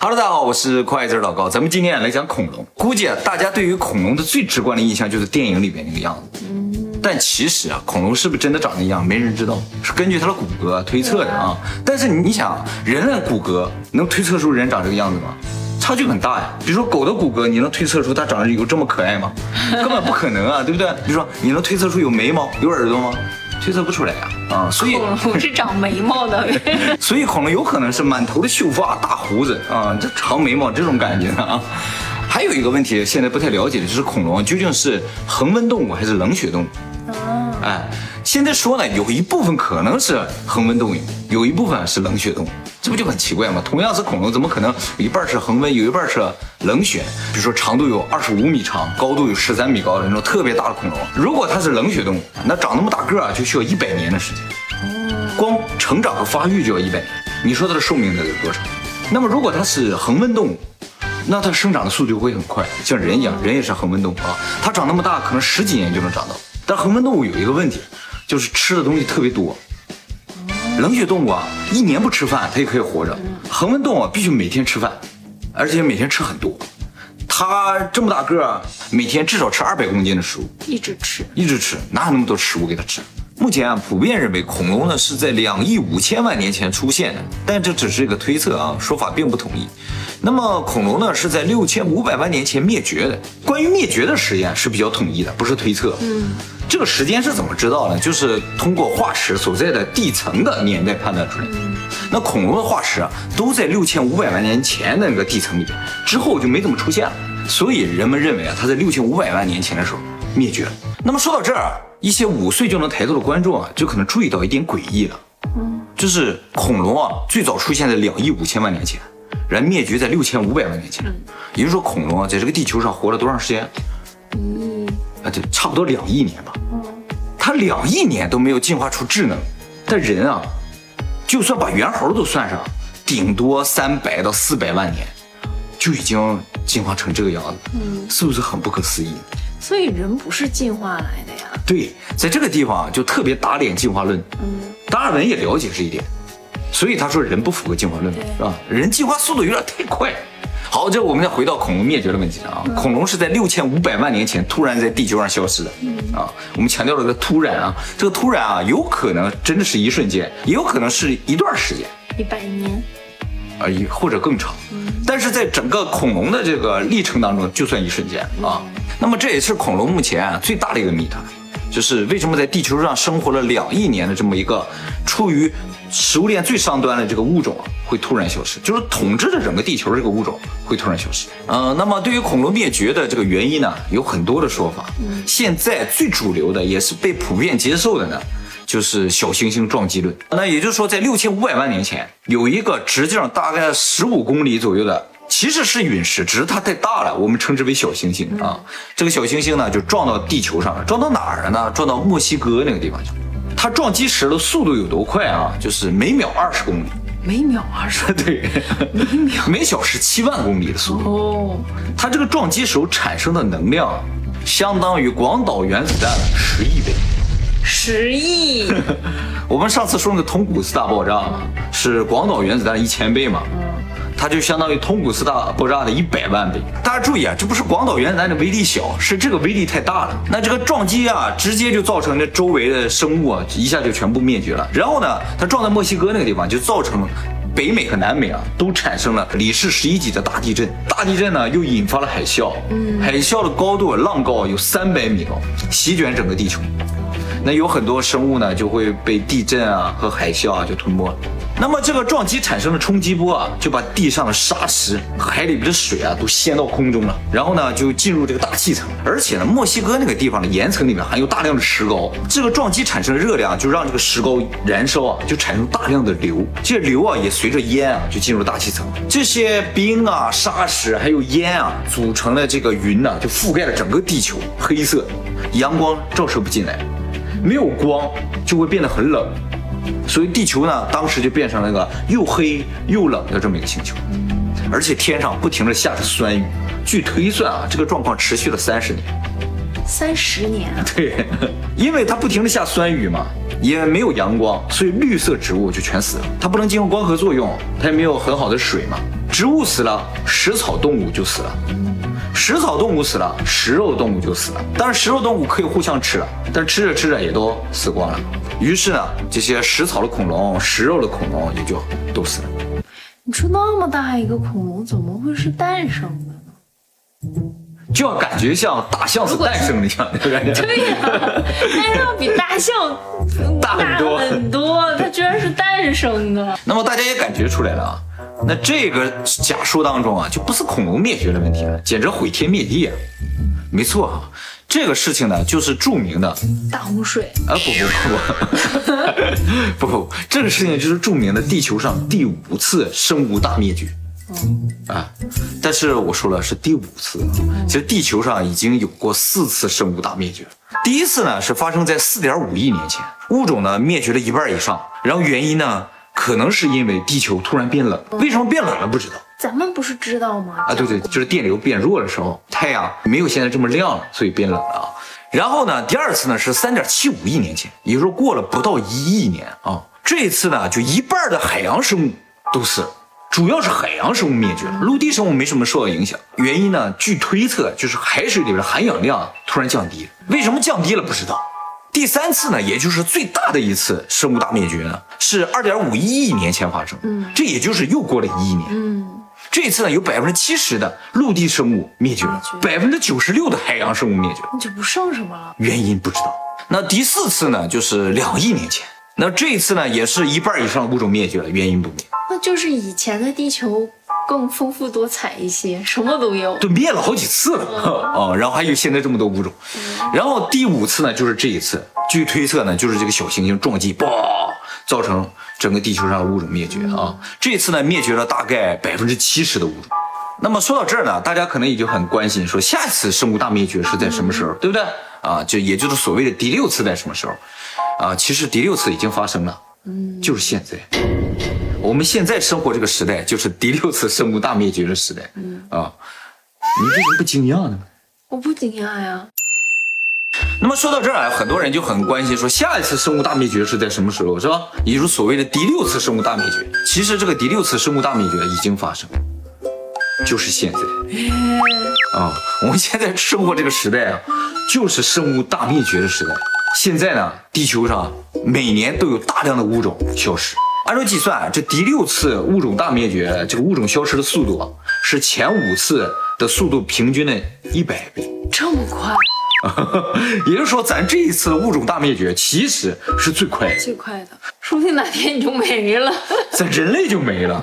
Hello，大家好，我是快字老高，咱们今天来讲恐龙。估计啊，大家对于恐龙的最直观的印象就是电影里边那个样子。但其实啊，恐龙是不是真的长那样，没人知道，是根据它的骨骼推测的啊。但是你想，人类骨骼能推测出人长这个样子吗？差距很大呀。比如说狗的骨骼，你能推测出它长得有这么可爱吗？根本不可能啊，对不对？比如说你能推测出有眉毛、有耳朵吗？推测不出来啊。啊，所以恐 龙是长眉毛的，所以恐龙有可能是满头的秀发、大胡子啊，这长眉毛这种感觉啊。还有一个问题，现在不太了解的就是恐龙究竟是恒温动物还是冷血动物？哦，哎，现在说呢，有一部分可能是恒温动物，有一部分是冷血动物，这不就很奇怪吗？同样是恐龙，怎么可能有一半是恒温，有一半是冷血？比如说长度有二十五米长，高度有十三米高的那种特别大的恐龙，如果它是冷血动物，那长那么大个儿就需要一百年的时间，光成长和发育就要一百年，你说它的寿命得有多长？那么如果它是恒温动物？那它生长的速度会很快，像人一样，人也是恒温动物啊。它长那么大，可能十几年就能长到。但恒温动物有一个问题，就是吃的东西特别多。冷血动物啊，一年不吃饭它也可以活着。恒温动物必须每天吃饭，而且每天吃很多。它这么大个儿，每天至少吃二百公斤的食物，一直吃，一直吃，哪有那么多食物给它吃？目前啊，普遍认为恐龙呢是在两亿五千万年前出现的，但这只是一个推测啊，说法并不统一。那么恐龙呢是在六千五百万年前灭绝的。关于灭绝的实验是比较统一的，不是推测。嗯，这个时间是怎么知道呢？就是通过化石所在的地层的年代判断出来。那恐龙的化石啊都在六千五百万年前的那个地层里边，之后就没怎么出现了。所以人们认为啊，它在六千五百万年前的时候灭绝了。那么说到这儿，一些五岁就能抬头的观众啊，就可能注意到一点诡异了。嗯，就是恐龙啊最早出现在两亿五千万年前。然灭绝在六千五百万年前，也就是说，恐龙啊，在这个地球上活了多长时间？嗯，啊，对，差不多两亿年吧。嗯，它两亿年都没有进化出智能，但人啊，就算把猿猴都算上，顶多三百到四百万年，就已经进化成这个样子。嗯，是不是很不可思议？所以人不是进化来的呀？对，在这个地方就特别打脸进化论。嗯，达尔文也了解这一点。所以他说人不符合进化论是吧？人进化速度有点太快。好，这我们再回到恐龙灭绝的问题上啊。恐龙是在六千五百万年前突然在地球上消失的啊。我们强调了个突然啊，这个突然啊，有可能真的是一瞬间，也有可能是一段时间，一百年，啊，或者更长。但是在整个恐龙的这个历程当中，就算一瞬间啊。那么这也是恐龙目前最大的一个谜团，就是为什么在地球上生活了两亿年的这么一个处于。食物链最上端的这个物种啊，会突然消失，就是统治着整个地球这个物种会突然消失。嗯，那么对于恐龙灭绝的这个原因呢，有很多的说法。现在最主流的也是被普遍接受的呢，就是小行星撞击论。那也就是说，在六千五百万年前，有一个直径大概十五公里左右的，其实是陨石，只是它太大了，我们称之为小行星啊。这个小行星呢，就撞到地球上了，撞到哪儿了呢？撞到墨西哥那个地方去了。它撞击时的速度有多快啊？就是每秒二十公里，每秒二十，对，每秒每小时七万公里的速度。哦，它这个撞击手产生的能量，相当于广岛原子弹的十亿倍。十亿？我们上次说那个通古斯大爆炸是广岛原子弹一千倍嘛？它就相当于通古斯大爆炸的一百万倍。大家注意啊，这不是广岛原子弹的威力小，是这个威力太大了。那这个撞击啊，直接就造成这周围的生物啊，一下就全部灭绝了。然后呢，它撞在墨西哥那个地方，就造成北美和南美啊，都产生了里氏十一级的大地震。大地震呢，又引发了海啸。嗯，海啸的高度浪高有三百米高，席卷整个地球。那有很多生物呢，就会被地震啊和海啸啊就吞没了。那么这个撞击产生的冲击波啊，就把地上的沙石和海里边的水啊都掀到空中了，然后呢就进入这个大气层，而且呢墨西哥那个地方的岩层里面含有大量的石膏，这个撞击产生的热量就让这个石膏燃烧啊，就产生大量的硫，这硫啊也随着烟啊就进入大气层，这些冰啊沙石还有烟啊组成了这个云呢，就覆盖了整个地球，黑色，阳光照射不进来，没有光就会变得很冷。所以地球呢，当时就变成了一个又黑又冷的这么一个星球，而且天上不停的下着酸雨。据推算啊，这个状况持续了三十年。三十年啊？对，因为它不停的下酸雨嘛，也没有阳光，所以绿色植物就全死了。它不能进入光合作用，它也没有很好的水嘛，植物死了，食草动物就死了。食草动物死了，食肉动物就死了。但是，食肉动物可以互相吃了，但是吃着吃着也都死光了。于是呢，这些食草的恐龙、食肉的恐龙也就都死了。你说那么大一个恐龙怎么会是诞生的呢？就要感觉像大象是诞生的一样，对呀、那要比大象大很多很多，它居然是诞生的。那么大家也感觉出来了啊，那这个假说当中啊，就不是恐龙灭绝的问题了，简直毁天灭地啊！没错啊，这个事情呢，就是著名的大洪水，啊不不不不 不不，这个事情就是著名的地球上第五次生物大灭绝。啊，但是我说了是第五次，其实地球上已经有过四次生物大灭绝。第一次呢是发生在四点五亿年前，物种呢灭绝了一半以上，然后原因呢可能是因为地球突然变冷，为什么变冷了不知道咱们不是知道吗？啊？对对，就是电流变弱的时候，太阳没有现在这么亮了，所以变冷了啊。然后呢，第二次呢是三点七五亿年前，也就是说过了不到一亿年啊。这一次呢，就一半的海洋生物都死了。主要是海洋生物灭绝了，陆地生物没什么受到影响。原因呢，据推测就是海水里边的含氧量突然降低了。为什么降低了不知道。第三次呢，也就是最大的一次生物大灭绝呢，是二点五一亿年前发生。嗯，这也就是又过了一亿年。嗯，这一次呢，有百分之七十的陆地生物灭绝了，百分之九十六的海洋生物灭绝了。那就不剩什么了。原因不知道。那第四次呢，就是两亿年前。那这一次呢，也是一半以上物种灭绝了，原因不明。那就是以前的地球更丰富多彩一些，什么都有。都灭了好几次了 哦，然后还有现在这么多物种，然后第五次呢就是这一次，据推测呢就是这个小行星撞击，嘣，造成整个地球上的物种灭绝啊。这次呢灭绝了大概百分之七十的物种。那么说到这儿呢，大家可能也就很关心，说下一次生物大灭绝是在什么时候，对不对？啊，就也就是所谓的第六次在什么时候？啊，其实第六次已经发生了，嗯，就是现在。我们现在生活这个时代，就是第六次生物大灭绝的时代。嗯啊，你为什么不惊讶呢？我不惊讶呀。那么说到这儿啊，很多人就很关心，说下一次生物大灭绝是在什么时候，是吧？也就是所谓的第六次生物大灭绝。其实这个第六次生物大灭绝已经发生，就是现在啊。我们现在生活这个时代啊，就是生物大灭绝的时代。现在呢，地球上每年都有大量的物种消失。按照计算，这第六次物种大灭绝，这个物种消失的速度啊，是前五次的速度平均的一百倍。这么快，也就是说，咱这一次的物种大灭绝其实是最快的，最快的，说不定哪天你就没了。咱人类就没了。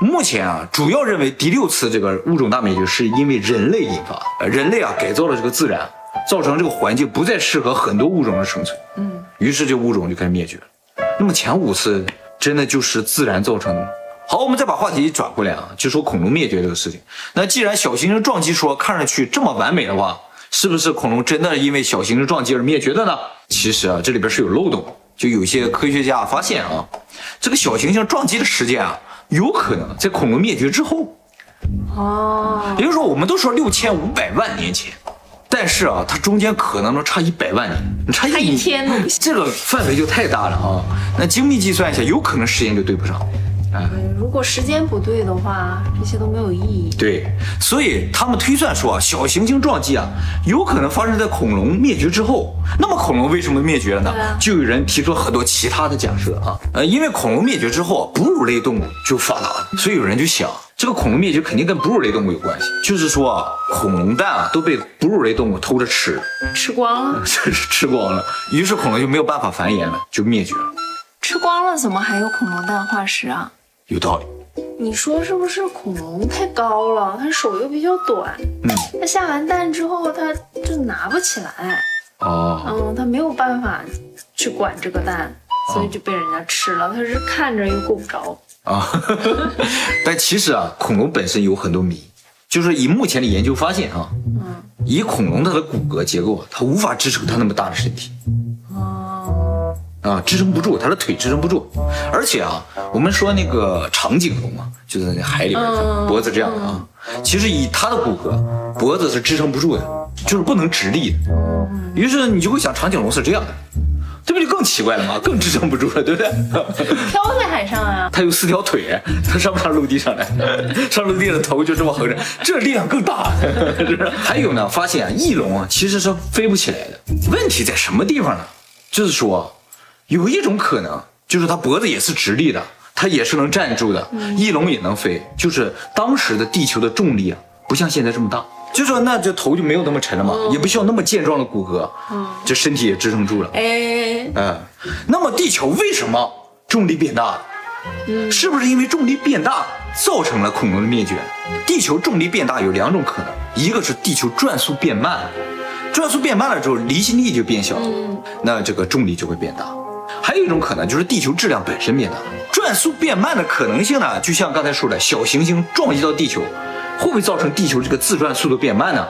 目前啊，主要认为第六次这个物种大灭绝是因为人类引发，呃人类啊改造了这个自然，造成这个环境不再适合很多物种的生存，嗯，于是这物种就开始灭绝了。那么前五次真的就是自然造成的吗？好，我们再把话题转回来啊，就说恐龙灭绝这个事情。那既然小行星撞击说看上去这么完美的话，是不是恐龙真的因为小行星撞击而灭绝的呢？其实啊，这里边是有漏洞。就有些科学家发现啊，这个小行星撞击的时间啊，有可能在恐龙灭绝之后。哦，也就是说，我们都说六千五百万年前，但是啊，它中间可能能差一百万年，差差一天都不行。这个范围就太大了啊。那精密计算一下，有可能时间就对不上。对，如果时间不对的话，这些都没有意义。对，所以他们推算说啊，小行星撞击啊，有可能发生在恐龙灭绝之后。那么恐龙为什么灭绝了呢？啊就有人提出很多其他的假设啊。呃，因为恐龙灭绝之后，哺乳类动物就发达了，所以有人就想，这个恐龙灭绝肯定跟哺乳类动物有关系，就是说啊，恐龙蛋啊都被哺乳类动物偷着吃，吃光了，这 是吃光了，于是恐龙就没有办法繁衍了，就灭绝了。吃光了，怎么还有恐龙蛋化石啊？有道理。你说是不是恐龙太高了，它手又比较短，嗯，它下完蛋之后它就拿不起来，哦，嗯，它没有办法去管这个蛋，所以就被人家吃了。它是看着又够不着，啊，但其实啊，恐龙本身有很多谜，就是以目前的研究发现啊，嗯，以恐龙它的骨骼结构，它无法支撑它那么大的身体哦，啊，支撑不住，它的腿支撑不住。而且啊，我们说那个长颈龙啊，就是在那海里边嗯脖子这样的啊，其实以它的骨骼，脖子是支撑不住的，就是不能直立的。于是你就会想，长颈龙是这样的，这不就更奇怪了吗？更支撑不住了，对不对？飘在海上啊！它有四条腿，它上不上陆地上来？上陆地的头就这么横着，这力量更大，是不是？还有呢，发现啊，翼龙啊其实是飞不起来的。问题在什么地方呢？就是说，有一种可能，就是它脖子也是直立的，它也是能站住的，翼龙也能飞，就是当时的地球的重力啊，不像现在这么大。就说那这头就没有那么沉了嘛，也不需要那么健壮的骨骼，嗯，这身体也支撑住了。哎，嗯，那么地球为什么重力变大了？嗯，是不是因为重力变大造成了恐龙的灭绝？地球重力变大有两种可能，一个是地球转速变慢了，转速变慢了之后离心力就变小，那这个重力就会变大。还有一种可能就是地球质量本身变大，转速变慢的可能性呢，就像刚才说的小行星撞击到地球。会不会造成地球这个自转速度变慢呢？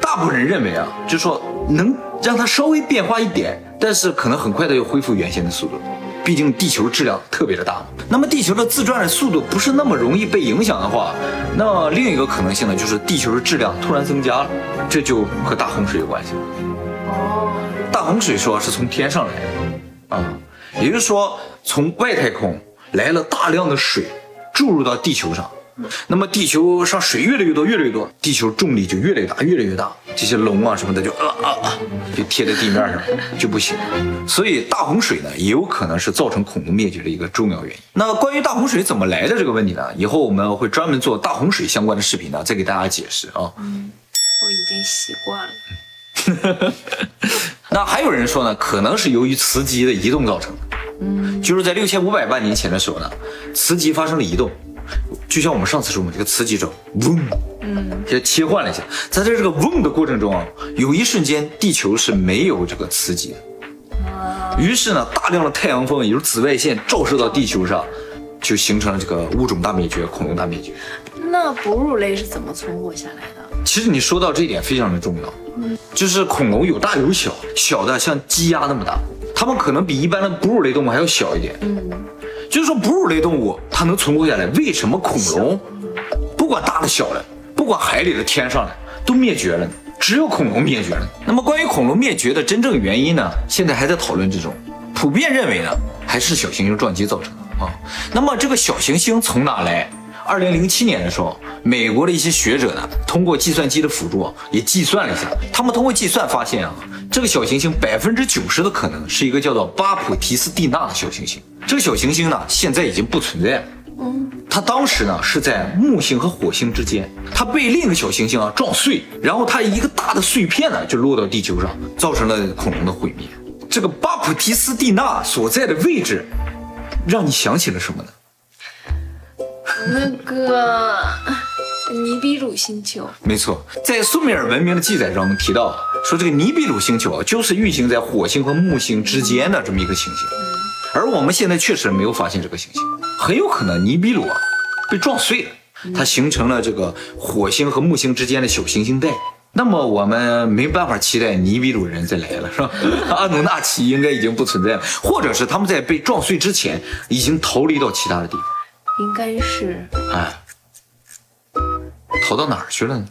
大部分人认为啊，就是说能让它稍微变化一点，但是可能很快的又恢复原先的速度。毕竟地球质量特别的大。那么地球的自转的速度不是那么容易被影响的话，那么另一个可能性呢，就是地球的质量突然增加了，这就和大洪水有关系了。哦，大洪水说是从天上来的啊，也就是说从外太空来了大量的水注入到地球上。那么地球上水越来越多，越来越多，地球重力就越来越大，越来越大，这些龙啊什么的就啊啊啊，就贴在地面上就不行。所以大洪水呢，也有可能是造成恐龙灭绝的一个重要原因。那关于大洪水怎么来的这个问题呢，以后我们会专门做大洪水相关的视频呢，再给大家解释啊。嗯，我已经习惯了。那还有人说呢，可能是由于磁极的移动造成的。嗯，就是在六千五百万年前的时候呢，磁极发生了移动。就像我们上次说嘛，这个磁极轴嗡，嗯，也切换了一下，在这这个嗡的过程中啊，有一瞬间地球是没有这个磁极的，于是呢，大量的太阳风，也就是紫外线照射到地球上，就形成了这个物种大灭绝，恐龙大灭绝。那哺乳类是怎么存活下来的？其实你说到这一点非常的重要，嗯，就是恐龙有大有小，小的像鸡鸭那么大，它们可能比一般的哺乳类动物还要小一点，嗯。就是说，哺乳类动物它能存活下来，为什么恐龙，不管大的小的，不管海里的天上的，都灭绝了呢？只有恐龙灭绝了。那么，关于恐龙灭绝的真正原因呢？现在还在讨论之中。普遍认为呢，还是小行星撞击造成的啊。那么，这个小行星从哪来？二零零七年的时候，美国的一些学者呢，通过计算机的辅助，也计算了一下。他们通过计算发现啊，这个小行星百分之九十的可能是一个叫做巴普提斯蒂娜的小行星。这个小行星呢，现在已经不存在了。嗯，它当时呢是在木星和火星之间，它被另一个小行星啊撞碎，然后它一个大的碎片呢就落到地球上，造成了恐龙的毁灭。这个巴普提斯蒂娜所在的位置，让你想起了什么呢？那个尼比鲁星球，没错，在苏美尔文明的记载中提到，说这个尼比鲁星球啊，就是运行在火星和木星之间的这么一个行星，而我们现在确实没有发现这个行星，很有可能尼比鲁啊被撞碎了，它形成了这个火星和木星之间的小行星带，那么我们没办法期待尼比鲁人再来了，是吧？阿努纳奇应该已经不存在了，或者是他们在被撞碎之前已经逃离到其他的地方。应该是，哎，投到哪儿去了呢？